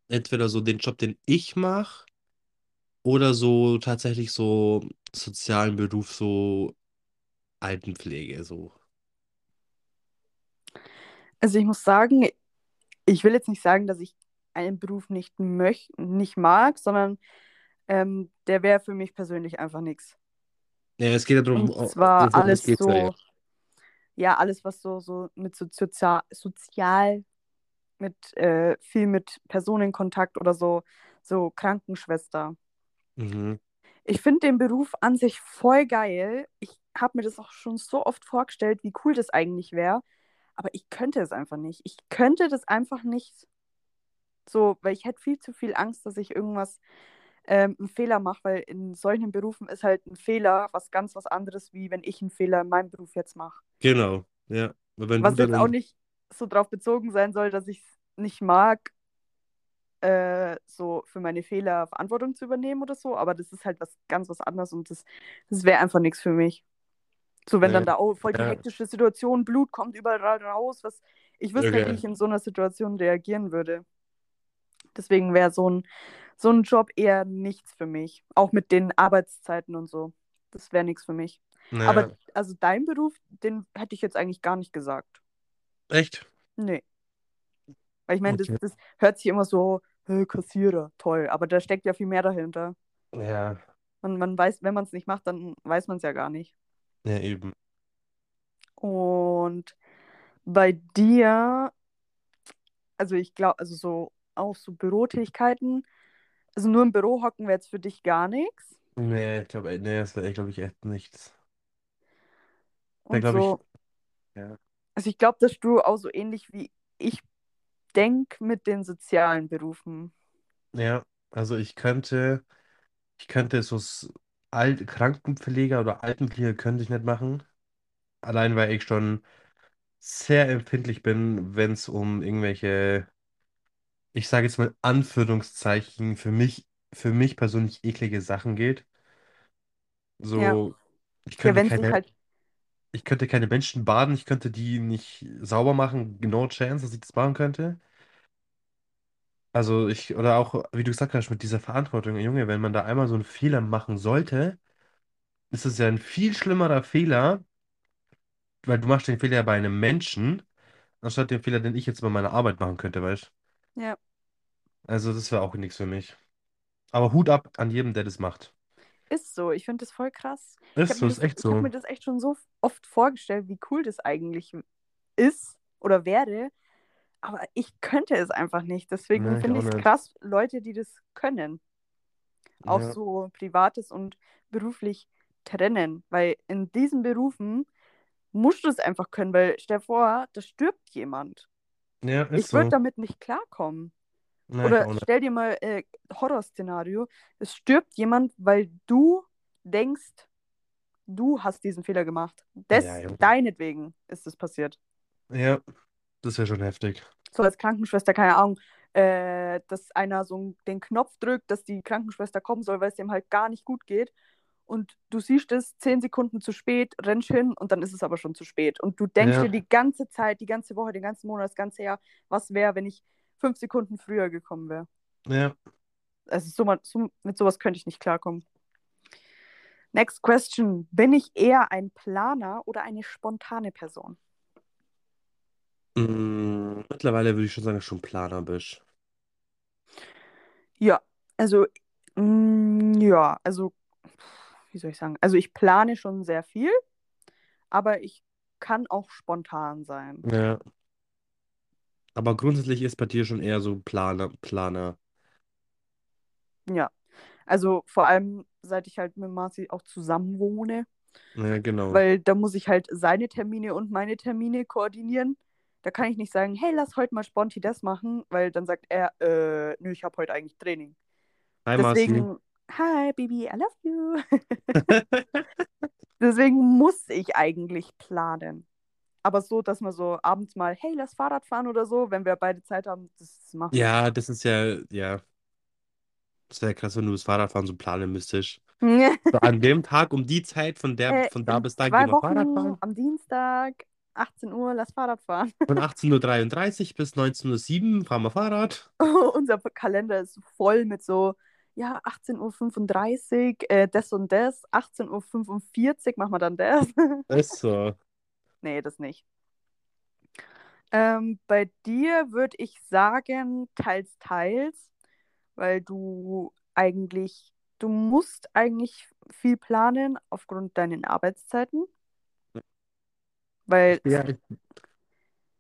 entweder so den Job, den ich mache, oder so tatsächlich so sozialen Beruf, so Altenpflege, so. Also ich muss sagen, ich will jetzt nicht sagen, dass ich einen Beruf nicht, möch nicht mag, sondern ähm, der wäre für mich persönlich einfach nichts. Ja, es geht ja darum, Und oh, zwar das alles geht's ja, ja. so, ja, alles, was so, so mit so sozial, sozial mit äh, viel mit Personenkontakt oder so, so Krankenschwester. Mhm. Ich finde den Beruf an sich voll geil. Ich habe mir das auch schon so oft vorgestellt, wie cool das eigentlich wäre. Aber ich könnte es einfach nicht. Ich könnte das einfach nicht so, weil ich hätte viel zu viel Angst, dass ich irgendwas, ähm, einen Fehler mache, weil in solchen Berufen ist halt ein Fehler was ganz was anderes, wie wenn ich einen Fehler in meinem Beruf jetzt mache. Genau, ja. Was dann jetzt auch nicht so drauf bezogen sein soll, dass ich es nicht mag, äh, so für meine Fehler Verantwortung zu übernehmen oder so, aber das ist halt was ganz was anderes und das, das wäre einfach nichts für mich. So, wenn äh, dann da oh, voll die ja, hektische Situation, Blut kommt überall raus, was ich wüsste nicht, wie okay. ich in so einer Situation reagieren würde. Deswegen wäre so ein, so ein Job eher nichts für mich. Auch mit den Arbeitszeiten und so. Das wäre nichts für mich. Aber Naja, also dein Beruf, den hätte ich jetzt eigentlich gar nicht gesagt. echt? Nee. Weil ich meine, das, Okay. das hört sich immer so, "Hä, Kassierer, toll. Aber da steckt ja viel mehr dahinter. Ja, Man, man weiß, wenn man es nicht macht, dann weiß man es ja gar nicht. ja, eben. Und bei dir, also ich glaube, also so auch so Bürotätigkeiten, also nur im Büro hocken wäre jetzt für dich gar nichts. Nee, ich glaube, nee, das wäre, glaube ich, echt nichts. Wäre, Und glaube ich, so, ja. also ich glaube, dass du auch so ähnlich wie ich denk mit den sozialen Berufen. Ja, also ich könnte, ich könnte so s- Alt Krankenpfleger oder Altenpfleger könnte ich nicht machen. Allein weil ich schon sehr empfindlich bin, wenn es um irgendwelche, ich sage jetzt mal Anführungszeichen, für mich, für mich persönlich eklige Sachen geht. Ja. So, ich Ja, könnte wenn keine, halt, ich könnte keine Menschen baden, ich könnte die nicht sauber machen, no chance, dass ich das machen könnte. Also ich, oder auch, wie du gesagt hast, mit dieser Verantwortung, Junge, wenn man da einmal so einen Fehler machen sollte, ist es ja ein viel schlimmerer Fehler, weil du machst den Fehler ja bei einem Menschen, anstatt den Fehler, den ich jetzt bei meiner Arbeit machen könnte, weißt ja, Also das wäre auch nichts für mich. Aber Hut ab an jedem, der das macht. ist so. Ich finde das voll krass. Ich Ist habe so, mir ist das, echt ich hab so. mir das echt schon so oft vorgestellt, wie cool das eigentlich ist oder wäre. Aber ich könnte es einfach nicht. Deswegen Ne, ich finde auch ich es nicht. krass, Leute, die das können. Auch Ja, so privates und beruflich trennen. Weil in diesen Berufen musst du es einfach können, weil stell dir vor, da stirbt jemand. ja, ist Ich würde so. damit nicht klarkommen. Ne, ich Oder stell dir mal äh, Horrorszenario, es stirbt jemand, weil du denkst, du hast diesen Fehler gemacht. Des, Ja, Junge. deinetwegen ist es passiert. Ja, das wäre schon heftig. So als Krankenschwester, keine Ahnung, äh, dass einer so den Knopf drückt, dass die Krankenschwester kommen soll, weil es dem halt gar nicht gut geht. Und du siehst es zehn Sekunden zu spät, rennst hin und dann ist es aber schon zu spät. Und du denkst Ja, dir die ganze Zeit, die ganze Woche, den ganzen Monat, das ganze Jahr, was wäre, wenn ich fünf Sekunden früher gekommen wäre. Ja. Also so, so, mit sowas könnte ich nicht klarkommen. Next question. Bin ich eher ein Planer oder eine spontane Person? Mm, mittlerweile würde ich schon sagen, dass du schon Planer bist. Ja, also, mm, ja, also, wie soll ich sagen? Also ich plane schon sehr viel, aber ich kann auch spontan sein. Ja. Aber grundsätzlich ist bei dir schon eher so Planer, Planer. Ja, also vor allem, seit ich halt mit Marci auch zusammen wohne, Ja, genau. weil da muss ich halt seine Termine und meine Termine koordinieren. Da kann ich nicht sagen, hey, lass heute mal sponti das machen, weil dann sagt er, äh, nö, ich habe heute eigentlich Training. Hi, Marci. Deswegen, hi, Baby, I love you. Deswegen muss ich eigentlich planen. Aber so, dass man so abends mal, hey, lass Fahrrad fahren oder so, wenn wir beide Zeit haben, das machen wir. Ja, das ist ja, ja. Das wäre krass, wenn du das Fahrradfahren so planen müsstest. Äh, So an dem Tag um die Zeit von der, von da bis da gehen wir Fahrrad Wochen fahren. am Dienstag, 18 Uhr, lass Fahrrad fahren. Von 18.33 Uhr bis 19.07 Uhr fahren wir Fahrrad. Unser Kalender ist voll mit so, ja, 18.35 Uhr, äh, das und das, 18.45 Uhr machen wir dann das. Ist so. Nee, das nicht. Ähm, bei dir würde ich sagen, teils, teils, weil du eigentlich, du musst eigentlich viel planen aufgrund deinen Arbeitszeiten. Weil, Ja, ich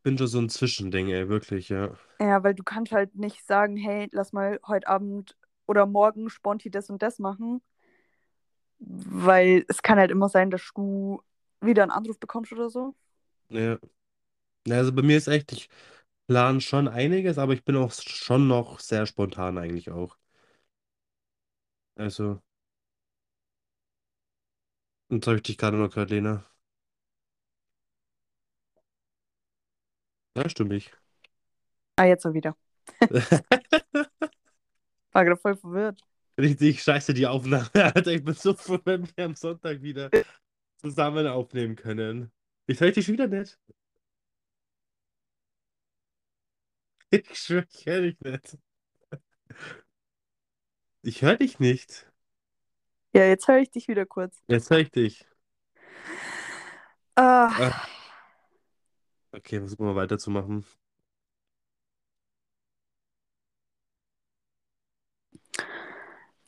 bin schon so ein Zwischending, ey, wirklich, ja. ja, weil du kannst halt nicht sagen, hey, lass mal heute Abend oder morgen sponti das und das machen, weil es kann halt immer sein, dass du wieder einen Anruf bekommst oder so. Ja. Also bei mir ist echt, ich plane schon einiges, aber ich bin auch schon noch sehr spontan eigentlich auch. Also, jetzt habe ich dich gerade noch gehört, Lena. Ja, stimmt ich. Ah, jetzt so wieder. War gerade voll verwirrt. Richtig scheiße die Aufnahme, Alter. Ich bin so froh, wenn wir am Sonntag wieder zusammen aufnehmen können. Ich höre dich wieder nicht. Ich schwöre, ich höre dich nicht. Ich höre dich nicht. Ja, jetzt höre ich dich wieder kurz. Jetzt höre ich dich. Ah, Ah, okay, versuchen wir weiterzumachen.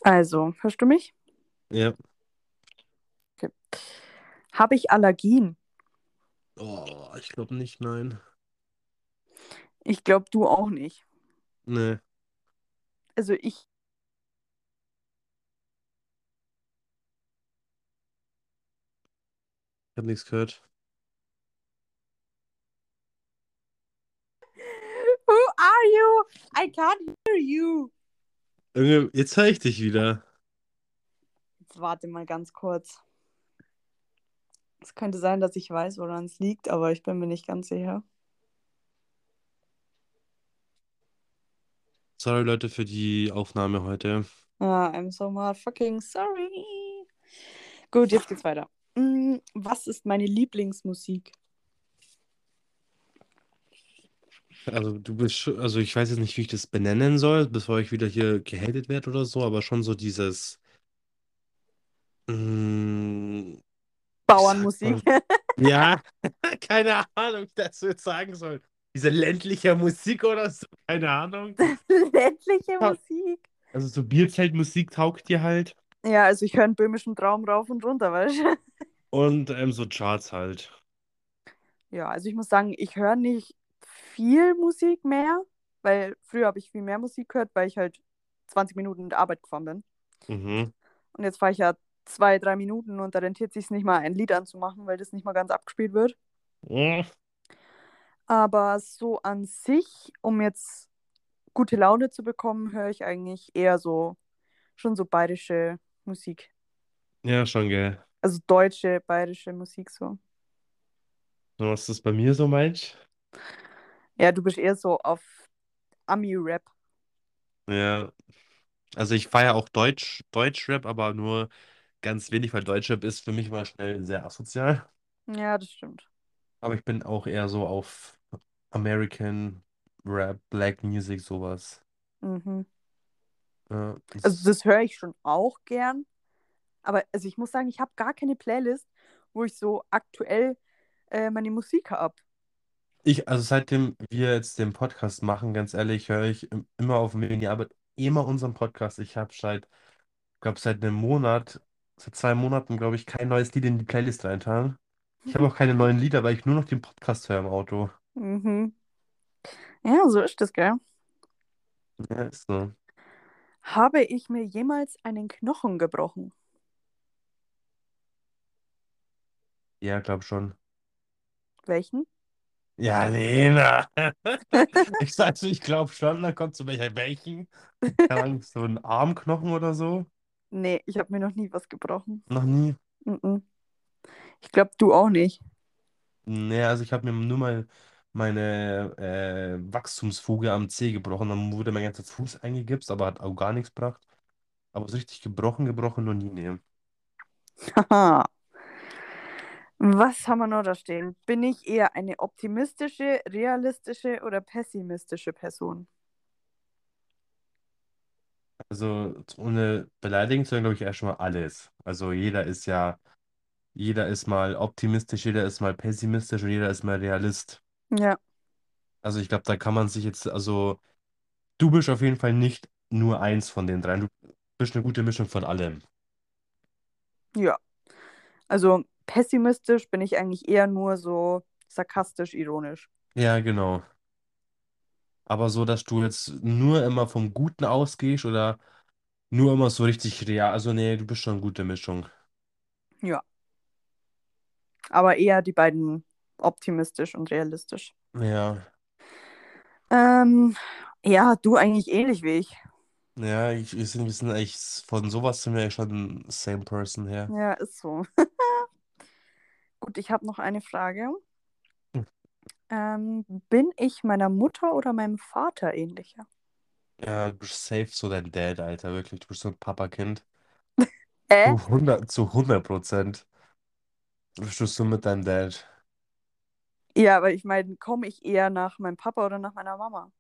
also, hörst du mich? Ja. Habe ich Allergien? Oh, ich glaube nicht, nein. Ich glaube, du auch nicht. Nee. Also ich. Ich habe nichts gehört. Who are you? I can't hear you. Irgendwie, jetzt höre ich dich wieder. Jetzt warte mal ganz kurz. Es könnte sein, dass ich weiß, woran es liegt, aber ich bin mir nicht ganz sicher. Sorry, Leute, für die Aufnahme heute. Ah, I'm so motherfucking sorry. Gut, jetzt geht's weiter. Mm, Was ist meine Lieblingsmusik? Also du bist schon, also ich weiß jetzt nicht, wie ich das benennen soll, bevor ich wieder hier gehatet werde oder so, aber schon so dieses, mm, Bauernmusik. ja, keine Ahnung, wie das jetzt sagen soll. Diese ländliche Musik oder so, keine Ahnung. Ländliche. Musik. Also so Bierzeltmusik taugt dir halt Ja, also ich höre einen böhmischen Traum rauf und runter, weißt du? und ähm, so Charts halt. Ja, also ich muss sagen, ich höre nicht viel Musik mehr, weil früher habe ich viel mehr Musik gehört, weil ich halt 20 Minuten in der Arbeit gefahren bin. Mhm. Und jetzt fahre ich ja zwei, drei Minuten und da rentiert sich nicht mal ein Lied anzumachen, weil das nicht mal ganz abgespielt wird. Mm, Aber so an sich, um jetzt gute Laune zu bekommen, höre ich eigentlich eher so, schon so bayerische Musik. Ja, schon, gell. Also deutsche, bayerische Musik so. Was ist bei mir so meinst? Ja, du bist eher so auf Ami-Rap. Ja, also ich feiere auch Deutsch, Deutschrap, aber nur ganz wenig, weil Deutschrap ist für mich mal schnell sehr asozial. Ja, das stimmt. Aber ich bin auch eher so auf American Rap, Black Music, sowas. Mhm. Ja, Also das, das höre ich schon auch gern. Aber also ich muss sagen, ich habe gar keine Playlist, wo ich so aktuell äh, meine Musik habe. ich, also seitdem wir jetzt den Podcast machen, ganz ehrlich, höre ich im- immer auf dem Weg in die Arbeit immer unseren Podcast. Ich habe seit, glaube seit einem Monat, seit zwei Monaten, glaube ich, kein neues Lied in die Playlist reingetan. Ich habe auch keine neuen Lieder, weil ich nur noch den Podcast höre im Auto. Mhm. Ja, so ist das, gell? Ja, ist so. Habe ich mir jemals einen Knochen gebrochen? Ja, glaube schon. Welchen? Ja, Lena. Ich sag's, ich glaube schon, dann kommt zu welcher welchen. Keine Ahnung, so ein Armknochen oder so. Nee, ich habe mir noch nie was gebrochen. Noch nie. Mhm. Ich glaube, du auch nicht. Nee, also ich habe mir nur mal meine äh, Wachstumsfuge am Zeh gebrochen. Dann wurde mein ganzer Fuß eingegipst, aber hat auch gar nichts gebracht. Aber so richtig gebrochen, gebrochen noch nie. Nee. Haha. Was haben wir noch da stehen? Bin ich eher eine optimistische, realistische oder pessimistische Person? Also ohne beleidigen zu sein, glaube ich erstmal alles. Also jeder ist ja, jeder ist mal optimistisch, jeder ist mal pessimistisch und jeder ist mal Realist. Ja, Also ich glaube, da kann man sich jetzt, also du bist auf jeden Fall nicht nur eins von den dreien. Du bist eine gute Mischung von allem. ja. Also pessimistisch bin ich eigentlich eher nur so sarkastisch, ironisch. Ja, genau. Aber so, dass du jetzt nur immer vom Guten ausgehst oder nur immer so richtig real. Also nee, du bist schon eine gute Mischung. Ja. Aber eher die beiden optimistisch und realistisch. Ja. Ähm, ja, du eigentlich ähnlich wie ich. Ja, ich, wir sind, wir sind echt, von sowas sind wir schon same person her. Ja, ist so. Gut, ich habe noch eine Frage. Ähm, bin ich meiner Mutter oder meinem Vater ähnlicher? Ja, du bist safe so dein Dad, Alter, wirklich. Du bist so ein Papakind. Äh? Zu hundert zu hundert Prozent bist du so mit deinem Dad. Ja, aber ich meine, komme ich eher nach meinem Papa oder nach meiner Mama?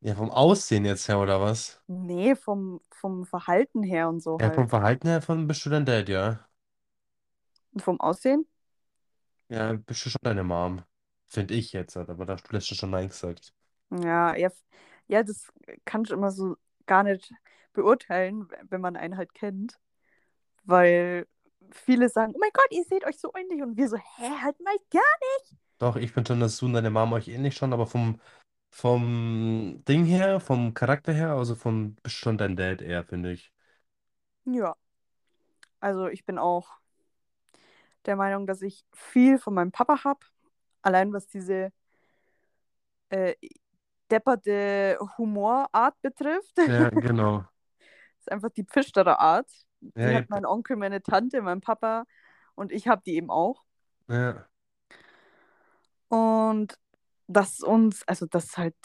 Ja, vom Aussehen jetzt her, oder was? Nee, vom, vom Verhalten her und so Ja, vom halt. Verhalten her von bist du dein Dad, ja. Und vom Aussehen? Ja, bist du schon deine Mom. Finde ich jetzt, halt, aber da hast du letztens schon Nein gesagt. Ja, ja, ja, das kann ich immer so gar nicht beurteilen, wenn man einen halt kennt. Weil viele sagen, oh mein Gott, ihr seht euch so ähnlich. Und wir so, hä, halt mal gar Doch, ich finde schon, dass du und deine Mom euch ähnlich schon, aber vom, vom Ding her, vom Charakter her, also vom, bist schon dein Dad eher, finde ich. Ja, also ich bin auch der Meinung, dass ich viel von meinem Papa habe. Allein was diese äh, depperte Humorart betrifft. Ja, genau. ist einfach die pfischtere Art. Die ja, hat mein Onkel, meine Tante, mein Papa und ich habe die eben auch. ja, Und dass uns, also dass halt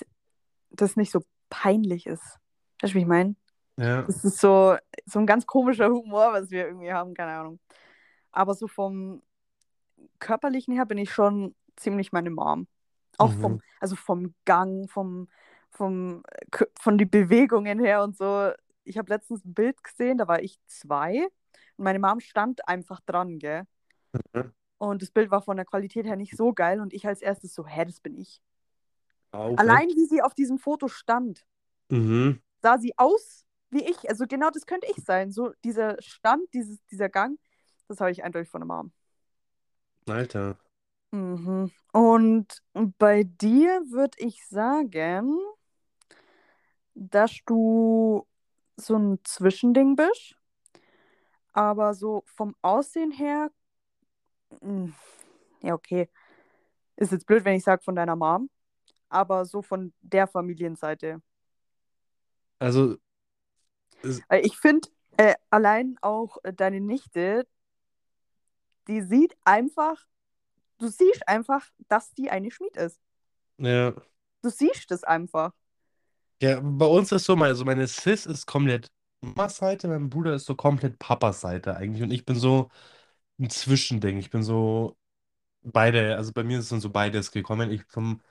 das nicht so peinlich ist. Weißt du, wie ich meine? ja. Das ist so, so ein ganz komischer Humor, was wir irgendwie haben, keine Ahnung. Aber so vom körperlichen her bin ich schon ziemlich meine Mom. Auch vom, Mhm. also vom Gang, vom, vom, von die Bewegungen her und so. Ich habe letztens ein Bild gesehen, da war ich zwei und meine Mom stand einfach dran, gell? Mhm. Und das Bild war von der Qualität her nicht so geil und ich als erstes so, hä, das bin ich. Auf, Allein wie sie auf diesem Foto stand, Mhm. sah sie aus wie ich. Also genau das könnte ich sein. So dieser Stand, dieses, dieser Gang, das habe ich eindeutig von der Mom. Alter. Mhm. Und bei dir würde ich sagen, dass du so ein Zwischending bist, aber so vom Aussehen her, mm, ja, okay, ist jetzt blöd, wenn ich sage von deiner Mom, aber so von der Familienseite. Also, es, Weil ich finde, äh, allein auch äh, deine Nichte, die sieht einfach, du siehst einfach, dass die eine Schmied ist. ja. Du siehst es einfach. Ja, bei uns ist so, also meine Sis ist komplett Mamas Seite, mein Bruder ist so komplett Papas Seite eigentlich und ich bin so ein Zwischending. Ich bin so beide, also bei mir ist dann so beides gekommen. Ich vom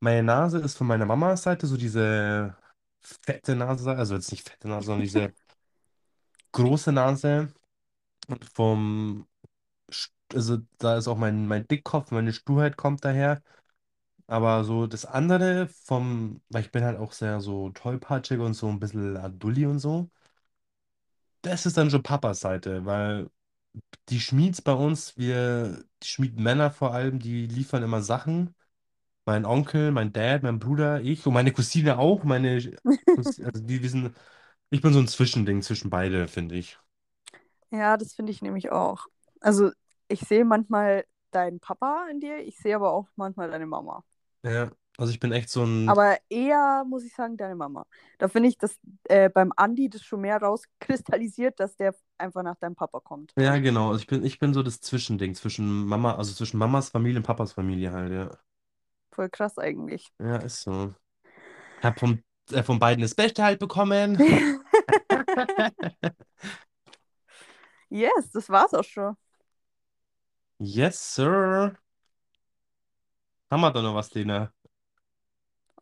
Meine Nase ist von meiner Mamas Seite so diese fette Nase, also jetzt nicht fette Nase, sondern diese große Nase. Und vom, also da ist auch mein, mein Dickkopf, meine Sturheit kommt daher. Aber so das andere vom, weil ich bin halt auch sehr so tollpatschig und so ein bisschen Adulli und so. Das ist dann schon Papas Seite, weil die Schmieds bei uns, wir, die Schmiedmänner vor allem, die liefern immer Sachen. Mein Onkel, mein Dad, mein Bruder, ich und meine Cousine auch. Meine, also die, wir sind, ich bin so ein Zwischending zwischen beide, finde ich. Ja, das finde ich nämlich auch. Also, ich sehe manchmal deinen Papa in dir, ich sehe aber auch manchmal deine Mama. Ja, also ich bin echt so ein, Aber eher, muss ich sagen, deine Mama. Da finde ich, dass äh, beim Andi das schon mehr rauskristallisiert, dass der einfach nach deinem Papa kommt. ja genau, also ich bin, ich bin so das Zwischending zwischen Mama, also zwischen Mamas Familie und Papas Familie halt, ja. Voll krass eigentlich. Ja, ist so. Hab vom, äh, von beiden das Beste halt bekommen. yes, das war's auch schon. Yes, sir. Haben wir da noch was, Lena?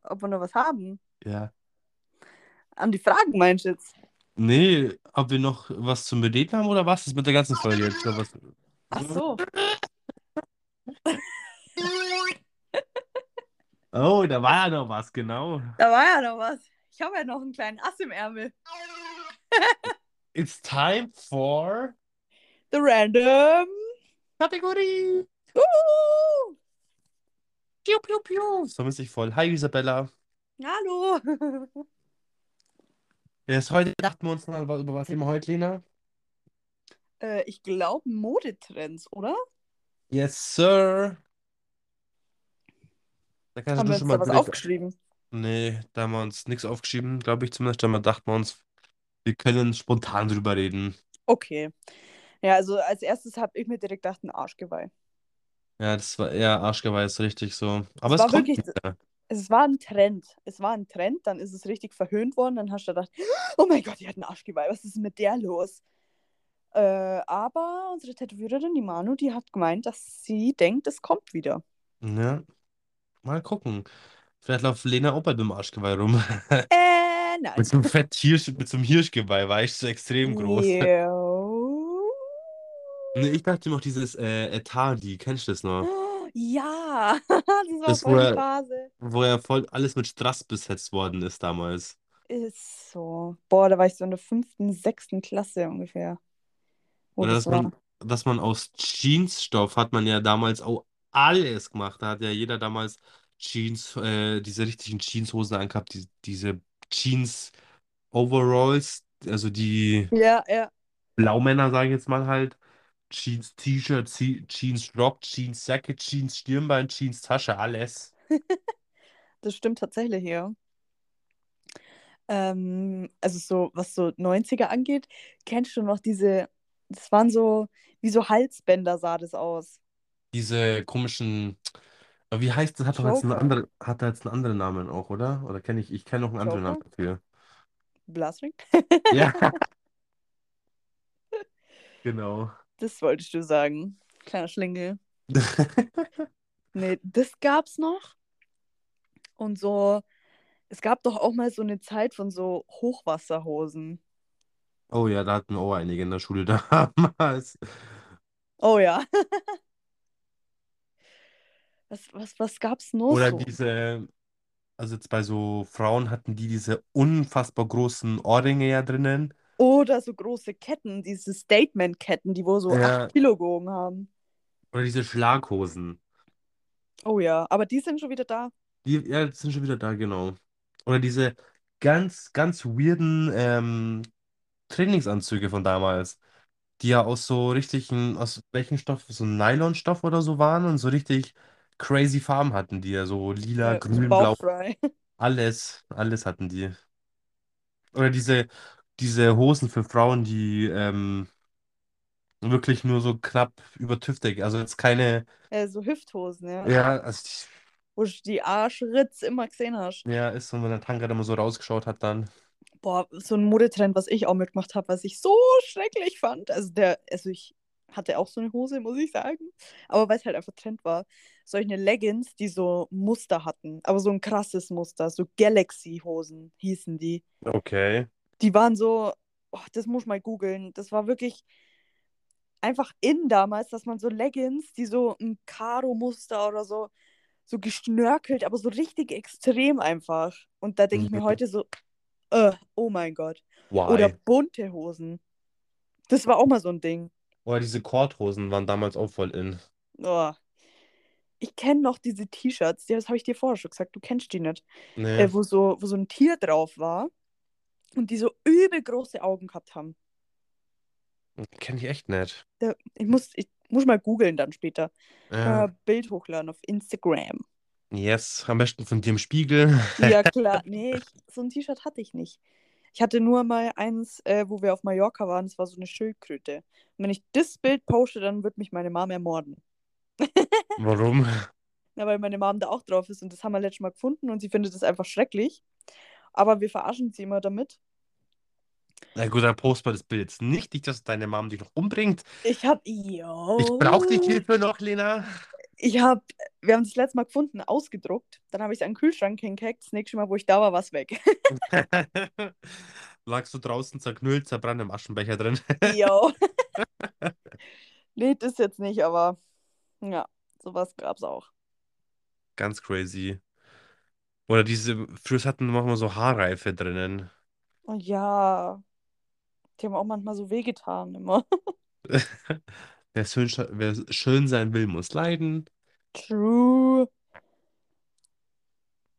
Ob wir noch was haben. Ja. An die Fragen meinst du jetzt? Nee, ob wir noch was zum Bereden haben oder was ist mit der ganzen Folge jetzt? Oder was? Ach so. Oh, da war ja noch was, genau. Da war ja noch was. Ich habe ja noch einen kleinen Ass im Ärmel. It's time for The Random. Kategorie. Uh, Piu, piu, piu. So ist ich voll. Hi, Isabella. hallo. Jetzt heute dachten wir uns mal, über was reden wir heute, Lena? äh, ich glaube Modetrends, oder? Yes, sir. Da kannst Haben du wir schon uns mal da was aufgeschrieben? Nee, da haben wir uns nichts aufgeschrieben, glaube ich zumindest. Da dachten wir uns, wir können spontan drüber reden. Okay. Ja, also als erstes habe ich mir direkt gedacht, ein Arschgeweih. Ja, das war eher Arschgeweih, ist richtig so. Aber Es es war kommt wirklich- wieder. Es war ein Trend. Es war ein Trend, dann ist es richtig verhöhnt worden. Dann hast du gedacht, oh mein Gott, die hat ein Arschgeweih. Was ist mit der los? Äh, aber unsere Tätowiererin, die Manu, die hat gemeint, dass sie denkt, es kommt wieder. Ja, mal gucken. Vielleicht läuft Lena auch bei dem Arschgeweih rum. Äh, nein. Mit so einem fett Hirsch, mit so einem Hirschgeweih war ich so extrem groß. Jo. Nee, ich dachte noch dieses äh, Etadi, kennst du das noch? Ja, das war Das voll die war- Phase. Wo ja voll alles mit Strass besetzt worden ist damals. Ist so. Boah, da war ich so in der fünften, sechsten Klasse ungefähr. Wo Oder das dass man, dass man aus Jeansstoff hat man ja damals auch alles gemacht. Da hat ja jeder damals Jeans, äh, diese richtigen Jeanshosen angehabt, die, diese Jeans Overalls, also die Ja, ja. Blaumänner, sage ich jetzt mal halt. Jeans T-Shirt, Je- Jeans Rock, Jeans Jacket, Jeans Stirnbein, Jeans Tasche, alles. Das stimmt tatsächlich, ja. Ähm, also so, was so 90er angeht, kennst du noch diese, das waren so, wie so Halsbänder sah das aus. Diese komischen, aber wie heißt das? Hat doch jetzt einen Joker. andere, hat da jetzt einen anderen Namen auch, oder? Oder kenne ich, ich kenne noch einen anderen Joker? Namen dafür. Blasring? Ja. Genau. Das wolltest du sagen. Kleiner Schlingel. Nee, das gab's noch. Und so, es gab doch auch mal so eine Zeit von so Hochwasserhosen. Oh ja, da hatten auch einige in der Schule damals. Oh ja. Was, was, was gab's noch Oder so? diese, also jetzt bei so Frauen hatten die diese unfassbar großen Ohrringe ja drinnen. Oder so große Ketten, diese Statement-Ketten, die wo so Ja. 8 Kilo gewogen haben. Oder diese Schlaghosen. Oh ja, aber die sind schon wieder da. Die, ja, die sind schon wieder da, genau. Oder diese ganz, ganz weirden ähm, Trainingsanzüge von damals, die ja aus so richtigen, aus welchem Stoff, so Nylonstoff oder so waren und so richtig crazy Farben hatten die ja, so lila, Ja, grün, blau, alles, alles hatten die. Oder diese, diese Hosen für Frauen, die ähm, wirklich nur so knapp über Tüfte, also jetzt keine, Äh, so Hüfthosen, ja. ja, also die, Wo du die Arschritz immer gesehen hast. ja, ist so, wenn der Tanker immer so rausgeschaut hat dann. Boah, so ein Modetrend, was ich auch mitgemacht habe, was ich so schrecklich fand. Also der, also ich hatte auch so eine Hose, muss ich sagen. Aber weil es halt einfach Trend war, solche Leggings, die so Muster hatten. Aber so ein krasses Muster. So Galaxy-Hosen hießen die. Okay. Die waren so, oh, das muss man googeln. Das war wirklich einfach in damals, dass man so Leggings, die so ein Karo-Muster oder so, so geschnörkelt, aber so richtig extrem einfach. Und da denke ich mir Mhm. heute so, äh, oh mein Gott. Why? Oder bunte Hosen. Das war auch mal so ein Ding. Oder diese Korthosen waren damals auch voll in. Oh. Ich kenne noch diese T-Shirts, das habe ich dir vorher schon gesagt, du kennst die nicht. Nee. Äh, wo, so, wo so ein Tier drauf war und die so übel große Augen gehabt haben. Kenn ich echt nicht. Da, ich, muss, ich muss mal googeln dann später. Ja. Äh, Bild hochladen auf Instagram. Yes, am besten von dir im Spiegel. Ja, klar. Nee, ich, so ein T-Shirt hatte ich nicht. Ich hatte nur mal eins, äh, wo wir auf Mallorca waren, das war so eine Schildkröte. Und wenn ich das Bild poste, dann wird mich meine Mom ermorden. Warum? Ja, weil meine Mom da auch drauf ist und das haben wir letztes Mal gefunden und sie findet das einfach schrecklich. Aber wir verarschen sie immer damit. Na gut, dann post mal das Bild jetzt nicht. Nicht, dass deine Mom dich noch umbringt. Ich hab, yo. Ich brauche die Hilfe noch, Lena. Ich hab, wir haben das letzte Mal gefunden, ausgedruckt. Dann habe ich es an den Kühlschrank hingehackt. Das nächste Mal, wo ich da war, war es weg. Lagst du draußen zerknüllt, zerbrannt im Aschenbecher drin. Jo. nee, das jetzt nicht, aber ja, sowas gab's auch. Ganz crazy. Oder diese, früher hatten manchmal so Haarreife drinnen. Und ja, die haben auch manchmal so wehgetan immer. Wer schön, wer schön sein will, muss leiden. True.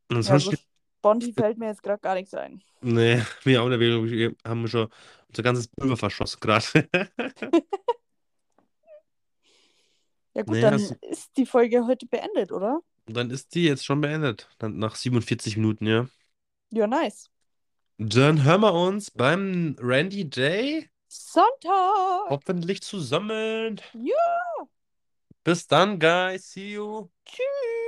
Und Ja, sonst so steht, sponti fällt mir jetzt gerade gar nichts ein. nee, mir auch in Erwägung, wir haben schon unser ganzes Pulver verschossen gerade. Ja gut, Nee, dann ist die Folge heute beendet, oder? Und dann ist die jetzt schon beendet. Dann nach 47 Minuten, ja. Ja, nice. Dann hören wir uns beim Randy Day Sonntag. hoffentlich zusammen. Ja. Bis dann, guys. See you. Tschüss.